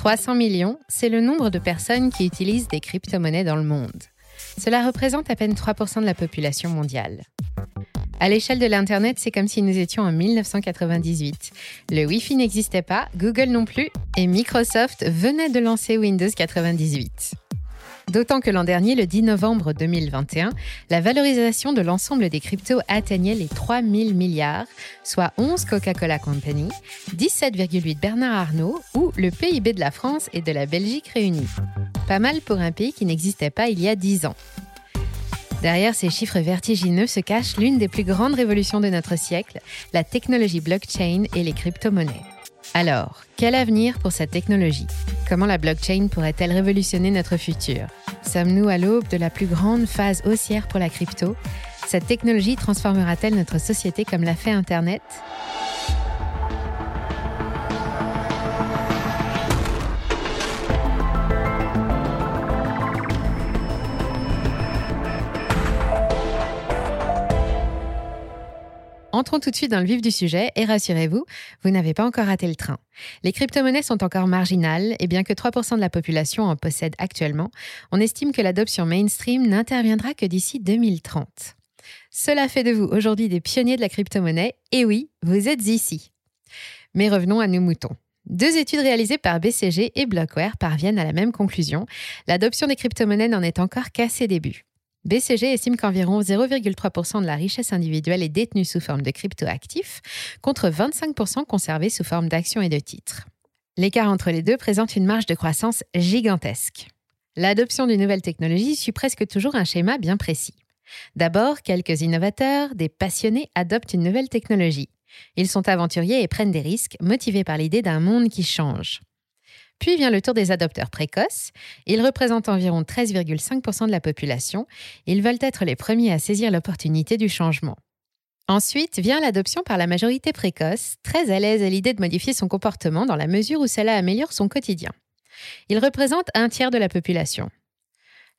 300 millions, c'est le nombre de personnes qui utilisent des crypto-monnaies dans le monde. Cela représente à peine 3% de la population mondiale. À l'échelle de l'Internet, c'est comme si nous étions en 1998. Le Wi-Fi n'existait pas, Google non plus, et Microsoft venait de lancer Windows 98. D'autant que l'an dernier, le 10 novembre 2021, la valorisation de l'ensemble des cryptos atteignait les 3 000 milliards, soit 11 Coca-Cola Company, 17,8 Bernard Arnault ou le PIB de la France et de la Belgique réunis. Pas mal pour un pays qui n'existait pas il y a 10 ans. Derrière ces chiffres vertigineux se cache l'une des plus grandes révolutions de notre siècle, la technologie blockchain et les crypto-monnaies. Alors, quel avenir pour cette technologie? Comment la blockchain pourrait-elle révolutionner notre futur? Sommes-nous à l'aube de la plus grande phase haussière pour la crypto? Cette technologie transformera-t-elle notre société comme l'a fait Internet? Entrons tout de suite dans le vif du sujet et rassurez-vous, vous, n'avez pas encore raté le train. Les crypto-monnaies sont encore marginales et bien que 3% de la population en possède actuellement, on estime que l'adoption mainstream n'interviendra que d'ici 2030. Cela fait de vous aujourd'hui des pionniers de la crypto-monnaie et oui, vous êtes ici. Mais revenons à nos moutons. Deux études réalisées par BCG et Blockware parviennent à la même conclusion. L'adoption des crypto-monnaies n'en est encore qu'à ses débuts. BCG estime qu'environ 0,3% de la richesse individuelle est détenue sous forme de cryptoactifs, contre 25% conservés sous forme d'actions et de titres. L'écart entre les deux présente une marge de croissance gigantesque. L'adoption d'une nouvelle technologie suit presque toujours un schéma bien précis. D'abord, quelques innovateurs, des passionnés adoptent une nouvelle technologie. Ils sont aventuriers et prennent des risques, motivés par l'idée d'un monde qui change. Puis vient le tour des adopteurs précoces. Ils représentent environ 13,5% de la population. Ils veulent être les premiers à saisir l'opportunité du changement. Ensuite vient l'adoption par la majorité précoce, très à l'aise à l'idée de modifier son comportement dans la mesure où cela améliore son quotidien. Ils représentent un tiers de la population.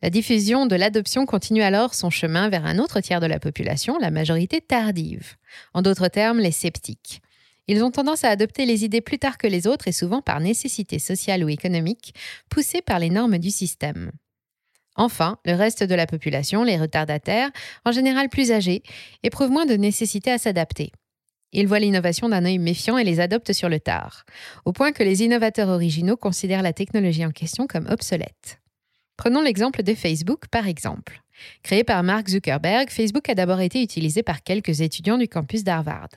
La diffusion de l'adoption continue alors son chemin vers un autre tiers de la population, la majorité tardive. En d'autres termes, les sceptiques. Ils ont tendance à adopter les idées plus tard que les autres et souvent par nécessité sociale ou économique, poussés par les normes du système. Enfin, le reste de la population, les retardataires, en général plus âgés, éprouvent moins de nécessité à s'adapter. Ils voient l'innovation d'un œil méfiant et les adoptent sur le tard, au point que les innovateurs originaux considèrent la technologie en question comme obsolète. Prenons l'exemple de Facebook, par exemple. Créé par Mark Zuckerberg, Facebook a d'abord été utilisé par quelques étudiants du campus d'Harvard.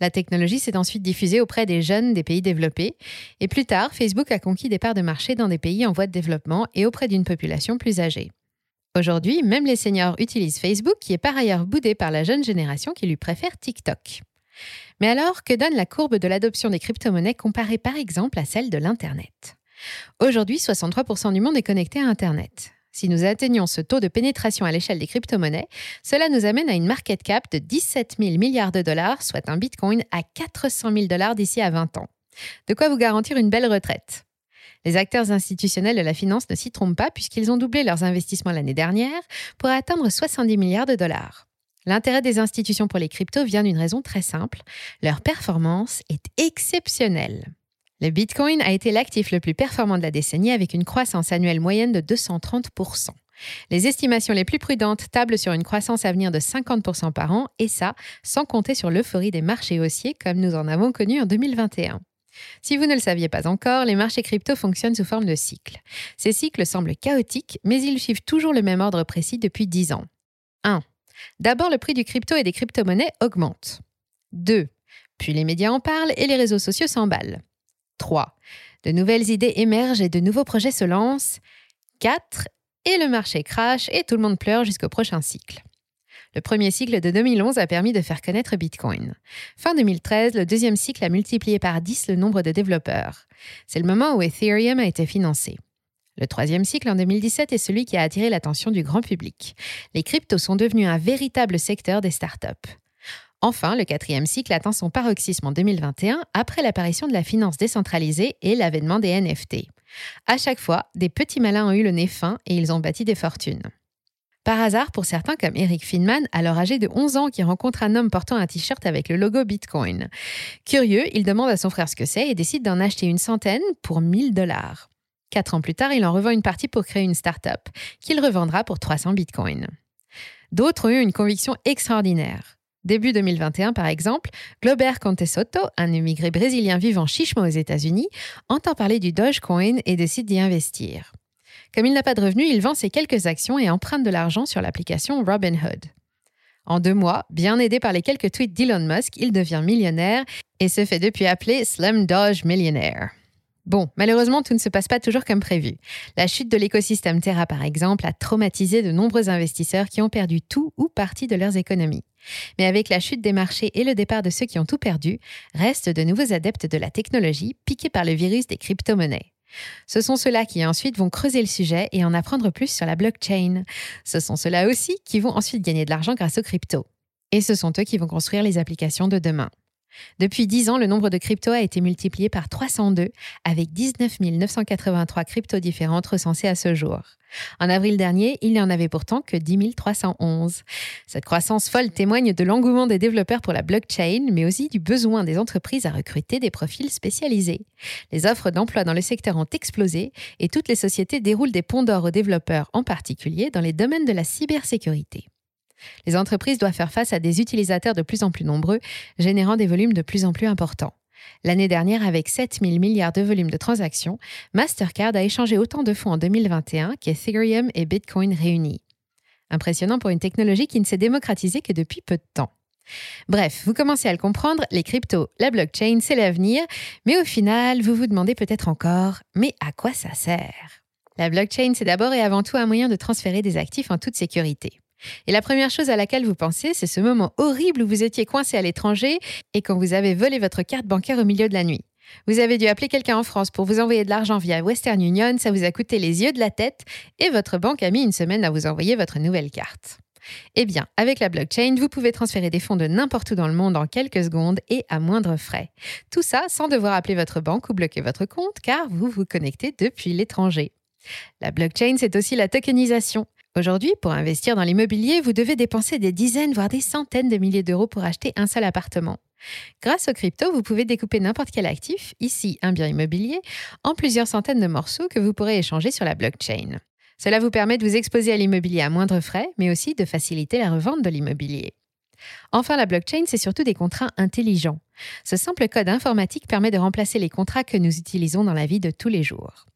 La technologie s'est ensuite diffusée auprès des jeunes des pays développés, et plus tard, Facebook a conquis des parts de marché dans des pays en voie de développement et auprès d'une population plus âgée. Aujourd'hui, même les seniors utilisent Facebook, qui est par ailleurs boudé par la jeune génération qui lui préfère TikTok. Mais alors, que donne la courbe de l'adoption des crypto-monnaies comparée par exemple à celle de l'Internet? Aujourd'hui, 63% du monde est connecté à Internet. Si nous atteignons ce taux de pénétration à l'échelle des crypto-monnaies, cela nous amène à une market cap de 17 000 milliards de dollars, soit un bitcoin à 400 000 dollars d'ici à 20 ans. De quoi vous garantir une belle retraite? Les acteurs institutionnels de la finance ne s'y trompent pas puisqu'ils ont doublé leurs investissements l'année dernière pour atteindre 70 milliards de dollars. L'intérêt des institutions pour les cryptos vient d'une raison très simple. Leur performance est exceptionnelle. Le Bitcoin a été l'actif le plus performant de la décennie avec une croissance annuelle moyenne de 230%. Les estimations les plus prudentes tablent sur une croissance à venir de 50% par an, et ça, sans compter sur l'euphorie des marchés haussiers comme nous en avons connu en 2021. Si vous ne le saviez pas encore, les marchés crypto fonctionnent sous forme de cycles. Ces cycles semblent chaotiques, mais ils suivent toujours le même ordre précis depuis 10 ans. 1. D'abord, le prix du crypto et des crypto-monnaies augmente. 2. Puis les médias en parlent et les réseaux sociaux s'emballent. 3. De nouvelles idées émergent et de nouveaux projets se lancent. 4. Et le marché crache et tout le monde pleure jusqu'au prochain cycle. Le premier cycle de 2011 a permis de faire connaître Bitcoin. Fin 2013, le deuxième cycle a multiplié par 10 le nombre de développeurs. C'est le moment où Ethereum a été financé. Le troisième cycle en 2017 est celui qui a attiré l'attention du grand public. Les cryptos sont devenus un véritable secteur des startups. Enfin, le quatrième cycle atteint son paroxysme en 2021 après l'apparition de la finance décentralisée et l'avènement des NFT. À chaque fois, des petits malins ont eu le nez fin et ils ont bâti des fortunes. Par hasard, pour certains comme Eric Finman, alors âgé de 11 ans, qui rencontre un homme portant un t-shirt avec le logo Bitcoin. Curieux, il demande à son frère ce que c'est et décide d'en acheter une centaine pour 1000 dollars. Quatre ans plus tard, il en revend une partie pour créer une start-up, qu'il revendra pour 300 bitcoins. D'autres ont eu une conviction extraordinaire. Début 2021, par exemple, Glober Contesoto, un immigré brésilien vivant chichement aux États-Unis, entend parler du Dogecoin et décide d'y investir. Comme il n'a pas de revenus, il vend ses quelques actions et emprunte de l'argent sur l'application Robinhood. En deux mois, bien aidé par les quelques tweets d'Elon Musk, il devient millionnaire et se fait depuis appeler Slim Doge Millionaire. Bon, malheureusement, tout ne se passe pas toujours comme prévu. La chute de l'écosystème Terra, par exemple, a traumatisé de nombreux investisseurs qui ont perdu tout ou partie de leurs économies. Mais avec la chute des marchés et le départ de ceux qui ont tout perdu, restent de nouveaux adeptes de la technologie piqués par le virus des crypto-monnaies. Ce sont ceux-là qui ensuite vont creuser le sujet et en apprendre plus sur la blockchain. Ce sont ceux-là aussi qui vont ensuite gagner de l'argent grâce aux cryptos. Et ce sont eux qui vont construire les applications de demain. Depuis 10 ans, le nombre de cryptos a été multiplié par 302, avec 19 983 cryptos différentes recensées à ce jour. En avril dernier, il n'y en avait pourtant que 10 311. Cette croissance folle témoigne de l'engouement des développeurs pour la blockchain, mais aussi du besoin des entreprises à recruter des profils spécialisés. Les offres d'emploi dans le secteur ont explosé et toutes les sociétés déroulent des ponts d'or aux développeurs, en particulier dans les domaines de la cybersécurité. Les entreprises doivent faire face à des utilisateurs de plus en plus nombreux, générant des volumes de plus en plus importants. L'année dernière, avec 7 000 milliards de volumes de transactions, Mastercard a échangé autant de fonds en 2021 qu'Ethereum et Bitcoin réunis. Impressionnant pour une technologie qui ne s'est démocratisée que depuis peu de temps. Bref, vous commencez à le comprendre, les cryptos, la blockchain, c'est l'avenir, mais au final, vous vous demandez peut-être encore, mais à quoi ça sert? La blockchain, c'est d'abord et avant tout un moyen de transférer des actifs en toute sécurité. Et la première chose à laquelle vous pensez, c'est ce moment horrible où vous étiez coincé à l'étranger et quand vous avez volé votre carte bancaire au milieu de la nuit. Vous avez dû appeler quelqu'un en France pour vous envoyer de l'argent via Western Union, ça vous a coûté les yeux de la tête et votre banque a mis une semaine à vous envoyer votre nouvelle carte. Eh bien, avec la blockchain, vous pouvez transférer des fonds de n'importe où dans le monde en quelques secondes et à moindre frais. Tout ça sans devoir appeler votre banque ou bloquer votre compte car vous vous connectez depuis l'étranger. La blockchain, c'est aussi la tokenisation. Aujourd'hui, pour investir dans l'immobilier, vous devez dépenser des dizaines, voire des centaines de milliers d'euros pour acheter un seul appartement. Grâce aux crypto, vous pouvez découper n'importe quel actif, ici un bien immobilier, en plusieurs centaines de morceaux que vous pourrez échanger sur la blockchain. Cela vous permet de vous exposer à l'immobilier à moindre frais, mais aussi de faciliter la revente de l'immobilier. Enfin, la blockchain, c'est surtout des contrats intelligents. Ce simple code informatique permet de remplacer les contrats que nous utilisons dans la vie de tous les jours.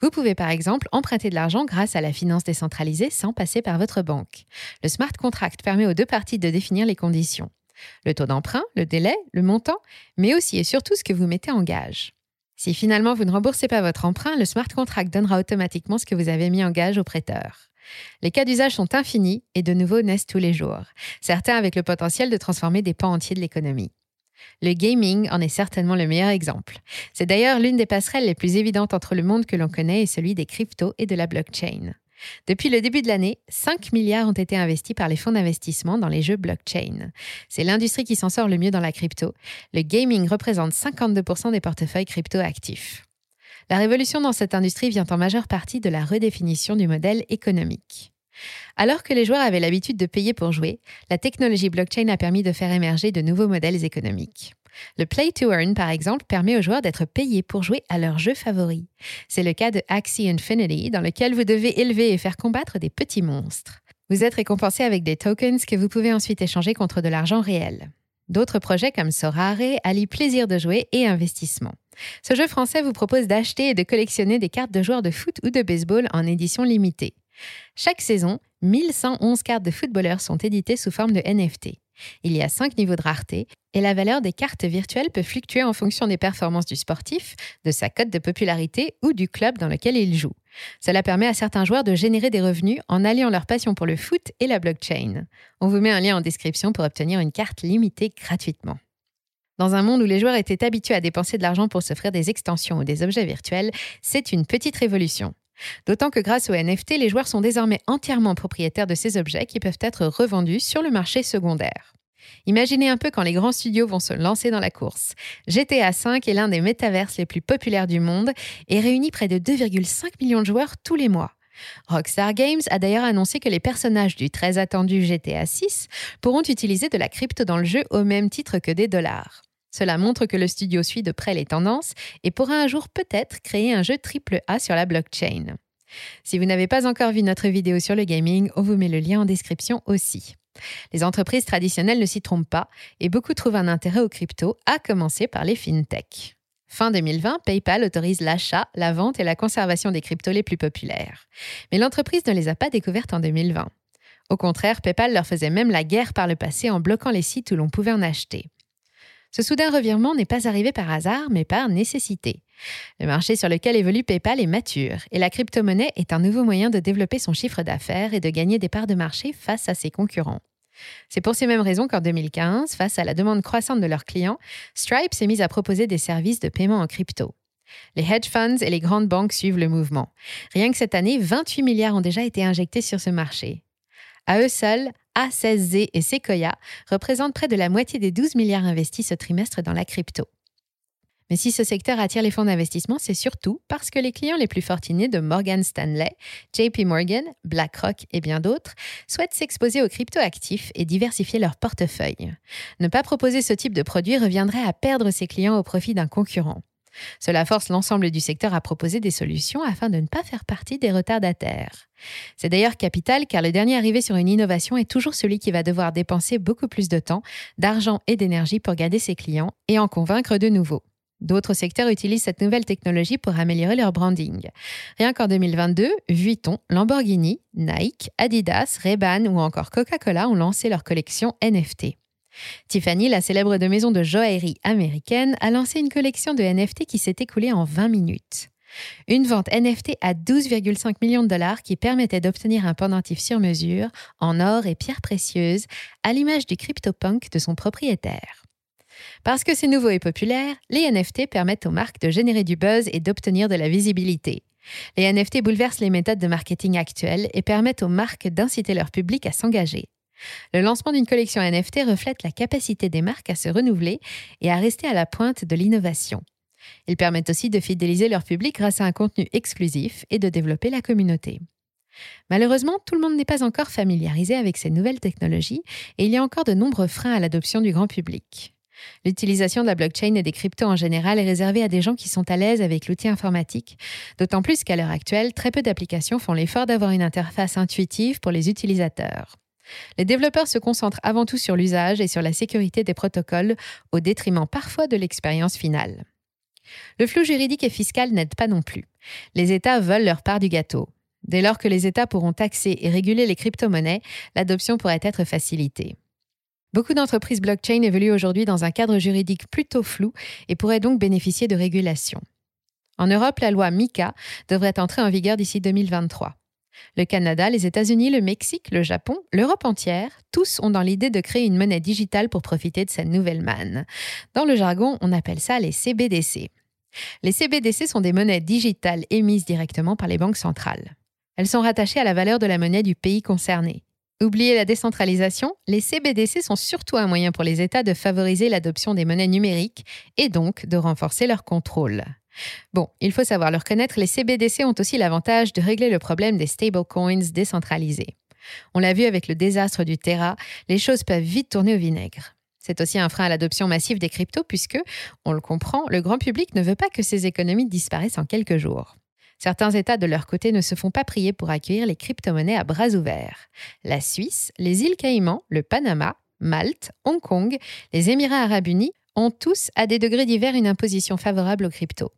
Vous pouvez par exemple emprunter de l'argent grâce à la finance décentralisée sans passer par votre banque. Le smart contract permet aux deux parties de définir les conditions. Le taux d'emprunt, le délai, le montant, mais aussi et surtout ce que vous mettez en gage. Si finalement vous ne remboursez pas votre emprunt, le smart contract donnera automatiquement ce que vous avez mis en gage au prêteur. Les cas d'usage sont infinis et de nouveaux naissent tous les jours, certains avec le potentiel de transformer des pans entiers de l'économie. Le gaming en est certainement le meilleur exemple. C'est d'ailleurs l'une des passerelles les plus évidentes entre le monde que l'on connaît et celui des cryptos et de la blockchain. Depuis le début de l'année, 5 milliards ont été investis par les fonds d'investissement dans les jeux blockchain. C'est l'industrie qui s'en sort le mieux dans la crypto. Le gaming représente 52% des portefeuilles crypto actifs. La révolution dans cette industrie vient en majeure partie de la redéfinition du modèle économique. Alors que les joueurs avaient l'habitude de payer pour jouer, la technologie blockchain a permis de faire émerger de nouveaux modèles économiques. Le Play to Earn, par exemple, permet aux joueurs d'être payés pour jouer à leur jeu favori. C'est le cas de Axie Infinity, dans lequel vous devez élever et faire combattre des petits monstres. Vous êtes récompensé avec des tokens que vous pouvez ensuite échanger contre de l'argent réel. D'autres projets comme Sorare allient plaisir de jouer et investissement. Ce jeu français vous propose d'acheter et de collectionner des cartes de joueurs de foot ou de baseball en édition limitée. Chaque saison, 1111 cartes de footballeurs sont éditées sous forme de NFT. Il y a cinq niveaux de rareté et la valeur des cartes virtuelles peut fluctuer en fonction des performances du sportif, de sa cote de popularité ou du club dans lequel il joue. Cela permet à certains joueurs de générer des revenus en alliant leur passion pour le foot et la blockchain. On vous met un lien en description pour obtenir une carte limitée gratuitement. Dans un monde où les joueurs étaient habitués à dépenser de l'argent pour s'offrir des extensions ou des objets virtuels, c'est une petite révolution. D'autant que grâce aux NFT, les joueurs sont désormais entièrement propriétaires de ces objets qui peuvent être revendus sur le marché secondaire. Imaginez un peu quand les grands studios vont se lancer dans la course. GTA V est l'un des métaverses les plus populaires du monde et réunit près de 2,5 millions de joueurs tous les mois. Rockstar Games a d'ailleurs annoncé que les personnages du très attendu GTA 6 pourront utiliser de la crypto dans le jeu au même titre que des dollars. Cela montre que le studio suit de près les tendances et pourra un jour peut-être créer un jeu AAA sur la blockchain. Si vous n'avez pas encore vu notre vidéo sur le gaming, on vous met le lien en description aussi. Les entreprises traditionnelles ne s'y trompent pas et beaucoup trouvent un intérêt aux cryptos, à commencer par les fintech. Fin 2020, PayPal autorise l'achat, la vente et la conservation des cryptos les plus populaires. Mais l'entreprise ne les a pas découvertes en 2020. Au contraire, PayPal leur faisait même la guerre par le passé en bloquant les sites où l'on pouvait en acheter. Ce soudain revirement n'est pas arrivé par hasard, mais par nécessité. Le marché sur lequel évolue PayPal est mature et la crypto-monnaie est un nouveau moyen de développer son chiffre d'affaires et de gagner des parts de marché face à ses concurrents. C'est pour ces mêmes raisons qu'en 2015, face à la demande croissante de leurs clients, Stripe s'est mise à proposer des services de paiement en crypto. Les hedge funds et les grandes banques suivent le mouvement. Rien que cette année, 28 milliards ont déjà été injectés sur ce marché. À eux seuls, A16Z et Sequoia représentent près de la moitié des 12 milliards investis ce trimestre dans la crypto. Mais si ce secteur attire les fonds d'investissement, c'est surtout parce que les clients les plus fortunés de Morgan Stanley, JP Morgan, BlackRock et bien d'autres souhaitent s'exposer aux cryptoactifs et diversifier leur portefeuille. Ne pas proposer ce type de produit reviendrait à perdre ses clients au profit d'un concurrent. Cela force l'ensemble du secteur à proposer des solutions afin de ne pas faire partie des retardataires. C'est d'ailleurs capital car le dernier arrivé sur une innovation est toujours celui qui va devoir dépenser beaucoup plus de temps, d'argent et d'énergie pour garder ses clients et en convaincre de nouveaux. D'autres secteurs utilisent cette nouvelle technologie pour améliorer leur branding. Rien qu'en 2022, Vuitton, Lamborghini, Nike, Adidas, Ray-Ban ou encore Coca-Cola ont lancé leur collection NFT. Tiffany, la célèbre de maison de joaillerie américaine, a lancé une collection de NFT qui s'est écoulée en 20 minutes. Une vente NFT à 12,5 millions de dollars qui permettait d'obtenir un pendentif sur mesure en or et pierres précieuses, à l'image du CryptoPunk de son propriétaire. Parce que c'est nouveau et populaire, les NFT permettent aux marques de générer du buzz et d'obtenir de la visibilité. Les NFT bouleversent les méthodes de marketing actuelles et permettent aux marques d'inciter leur public à s'engager. Le lancement d'une collection NFT reflète la capacité des marques à se renouveler et à rester à la pointe de l'innovation. Ils permettent aussi de fidéliser leur public grâce à un contenu exclusif et de développer la communauté. Malheureusement, tout le monde n'est pas encore familiarisé avec ces nouvelles technologies et il y a encore de nombreux freins à l'adoption du grand public. L'utilisation de la blockchain et des cryptos en général est réservée à des gens qui sont à l'aise avec l'outil informatique, d'autant plus qu'à l'heure actuelle, très peu d'applications font l'effort d'avoir une interface intuitive pour les utilisateurs. Les développeurs se concentrent avant tout sur l'usage et sur la sécurité des protocoles, au détriment parfois de l'expérience finale. Le flou juridique et fiscal n'aide pas non plus. Les États veulent leur part du gâteau. Dès lors que les États pourront taxer et réguler les crypto-monnaies, l'adoption pourrait être facilitée. Beaucoup d'entreprises blockchain évoluent aujourd'hui dans un cadre juridique plutôt flou et pourraient donc bénéficier de régulation. En Europe, la loi MICA devrait entrer en vigueur d'ici 2023. Le Canada, les États-Unis, le Mexique, le Japon, l'Europe entière, tous ont dans l'idée de créer une monnaie digitale pour profiter de cette nouvelle manne. Dans le jargon, on appelle ça les CBDC. Les CBDC sont des monnaies digitales émises directement par les banques centrales. Elles sont rattachées à la valeur de la monnaie du pays concerné. Oubliez la décentralisation, les CBDC sont surtout un moyen pour les États de favoriser l'adoption des monnaies numériques et donc de renforcer leur contrôle. Bon, il faut savoir le reconnaître, les CBDC ont aussi l'avantage de régler le problème des stablecoins décentralisés. On l'a vu avec le désastre du Terra, les choses peuvent vite tourner au vinaigre. C'est aussi un frein à l'adoption massive des cryptos puisque, on le comprend, le grand public ne veut pas que ces économies disparaissent en quelques jours. Certains États de leur côté ne se font pas prier pour accueillir les crypto-monnaies à bras ouverts. La Suisse, les îles Caïmans, le Panama, Malte, Hong Kong, les Émirats arabes unis ont tous, à des degrés divers, une imposition favorable aux cryptos.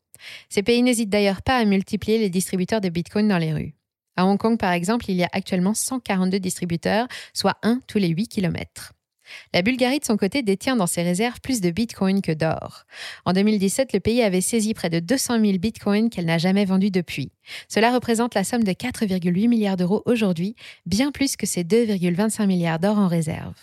Ces pays n'hésitent d'ailleurs pas à multiplier les distributeurs de Bitcoin dans les rues. À Hong Kong, par exemple, il y a actuellement 142 distributeurs, soit un tous les 8 kilomètres. La Bulgarie, de son côté, détient dans ses réserves plus de bitcoins que d'or. En 2017, le pays avait saisi près de 200 000 bitcoins qu'elle n'a jamais vendus depuis. Cela représente la somme de 4,8 milliards d'euros aujourd'hui, bien plus que ses 2,25 milliards d'or en réserve.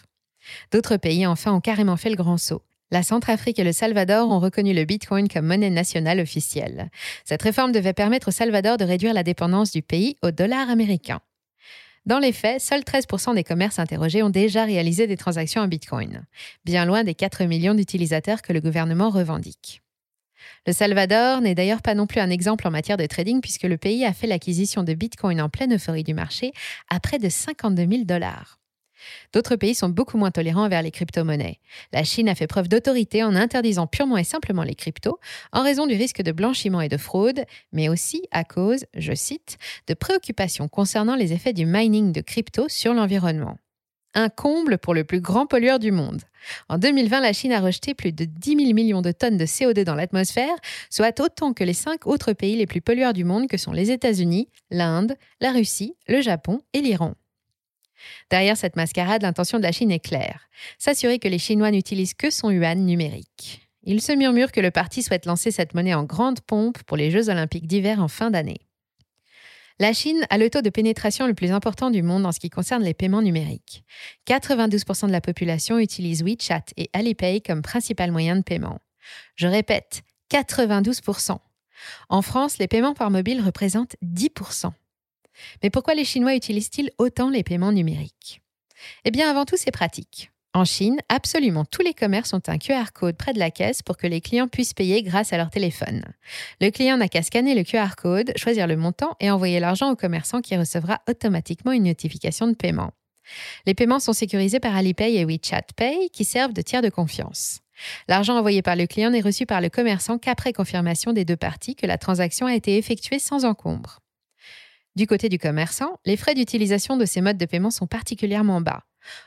D'autres pays, enfin, ont carrément fait le grand saut. La Centrafrique et le Salvador ont reconnu le Bitcoin comme monnaie nationale officielle. Cette réforme devait permettre au Salvador de réduire la dépendance du pays au dollar américain. Dans les faits, seuls 13% des commerces interrogés ont déjà réalisé des transactions en Bitcoin, bien loin des 4 millions d'utilisateurs que le gouvernement revendique. Le Salvador n'est d'ailleurs pas non plus un exemple en matière de trading puisque le pays a fait l'acquisition de Bitcoin en pleine euphorie du marché à près de 52 000 dollars. D'autres pays sont beaucoup moins tolérants envers les crypto-monnaies. La Chine a fait preuve d'autorité en interdisant purement et simplement les cryptos en raison du risque de blanchiment et de fraude, mais aussi à cause, je cite, de préoccupations concernant les effets du mining de crypto sur l'environnement. Un comble pour le plus grand pollueur du monde. En 2020, la Chine a rejeté plus de 10 000 millions de tonnes de CO2 dans l'atmosphère, soit autant que les cinq autres pays les plus pollueurs du monde que sont les États-Unis, l'Inde, la Russie, le Japon et l'Iran. Derrière cette mascarade, l'intention de la Chine est claire s'assurer que les Chinois n'utilisent que son yuan numérique. Il se murmure que le parti souhaite lancer cette monnaie en grande pompe pour les Jeux olympiques d'hiver en fin d'année. La Chine a le taux de pénétration le plus important du monde en ce qui concerne les paiements numériques. 92% de la population utilise WeChat et Alipay comme principal moyen de paiement. Je répète, 92%. En France, les paiements par mobile représentent 10%. Mais pourquoi les Chinois utilisent-ils autant les paiements numériques? Eh bien, avant tout, c'est pratique. En Chine, absolument tous les commerces ont un QR code près de la caisse pour que les clients puissent payer grâce à leur téléphone. Le client n'a qu'à scanner le QR code, choisir le montant et envoyer l'argent au commerçant qui recevra automatiquement une notification de paiement. Les paiements sont sécurisés par Alipay et WeChat Pay qui servent de tiers de confiance. L'argent envoyé par le client n'est reçu par le commerçant qu'après confirmation des deux parties que la transaction a été effectuée sans encombre. Du côté du commerçant, les frais d'utilisation de ces modes de paiement sont particulièrement bas.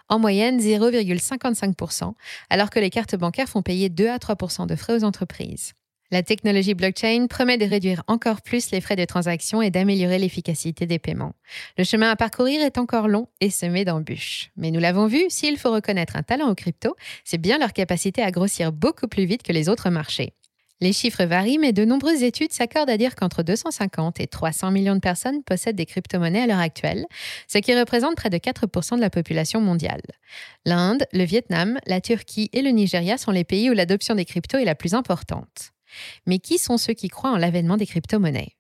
En moyenne, 0,55%, alors que les cartes bancaires font payer 2 à 3% de frais aux entreprises. La technologie blockchain promet de réduire encore plus les frais de transaction et d'améliorer l'efficacité des paiements. Le chemin à parcourir est encore long et semé d'embûches. Mais nous l'avons vu, s'il faut reconnaître un talent aux crypto, c'est bien leur capacité à grossir beaucoup plus vite que les autres marchés. Les chiffres varient, mais de nombreuses études s'accordent à dire qu'entre 250 et 300 millions de personnes possèdent des crypto-monnaies à l'heure actuelle, ce qui représente près de 4% de la population mondiale. L'Inde, le Vietnam, la Turquie et le Nigeria sont les pays où l'adoption des cryptos est la plus importante. Mais qui sont ceux qui croient en l'avènement des crypto-monnaies?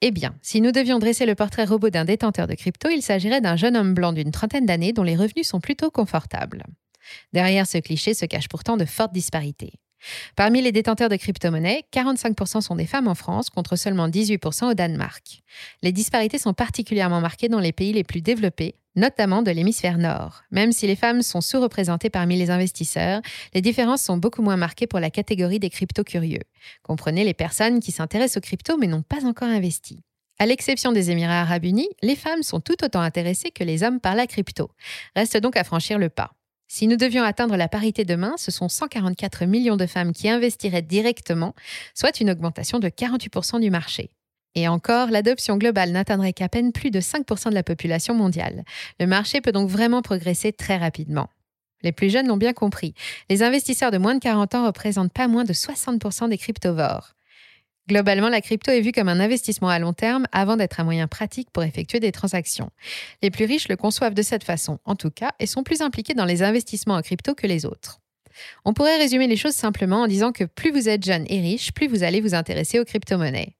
Eh bien, si nous devions dresser le portrait robot d'un détenteur de crypto, il s'agirait d'un jeune homme blanc d'une trentaine d'années dont les revenus sont plutôt confortables. Derrière ce cliché se cachent pourtant de fortes disparités. Parmi les détenteurs de crypto-monnaies, 45% sont des femmes en France contre seulement 18% au Danemark. Les disparités sont particulièrement marquées dans les pays les plus développés, notamment de l'hémisphère nord. Même si les femmes sont sous-représentées parmi les investisseurs, les différences sont beaucoup moins marquées pour la catégorie des crypto-curieux. Comprenez les personnes qui s'intéressent aux cryptos mais n'ont pas encore investi. À l'exception des Émirats arabes unis, les femmes sont tout autant intéressées que les hommes par la crypto. Reste donc à franchir le pas. Si nous devions atteindre la parité demain, ce sont 144 millions de femmes qui investiraient directement, soit une augmentation de 48% du marché. Et encore, l'adoption globale n'atteindrait qu'à peine plus de 5% de la population mondiale. Le marché peut donc vraiment progresser très rapidement. Les plus jeunes l'ont bien compris. Les investisseurs de moins de 40 ans représentent pas moins de 60% des cryptovores. Globalement, la crypto est vue comme un investissement à long terme avant d'être un moyen pratique pour effectuer des transactions. Les plus riches le conçoivent de cette façon, en tout cas, et sont plus impliqués dans les investissements en crypto que les autres. On pourrait résumer les choses simplement en disant que plus vous êtes jeune et riche, plus vous allez vous intéresser aux crypto-monnaies.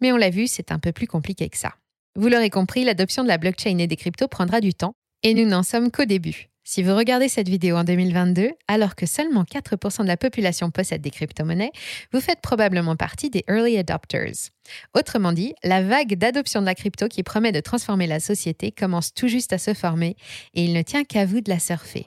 Mais on l'a vu, c'est un peu plus compliqué que ça. Vous l'aurez compris, l'adoption de la blockchain et des cryptos prendra du temps, et nous n'en sommes qu'au début. Si vous regardez cette vidéo en 2022, alors que seulement 4% de la population possède des crypto-monnaies, vous faites probablement partie des early adopters. Autrement dit, la vague d'adoption de la crypto qui promet de transformer la société commence tout juste à se former et il ne tient qu'à vous de la surfer.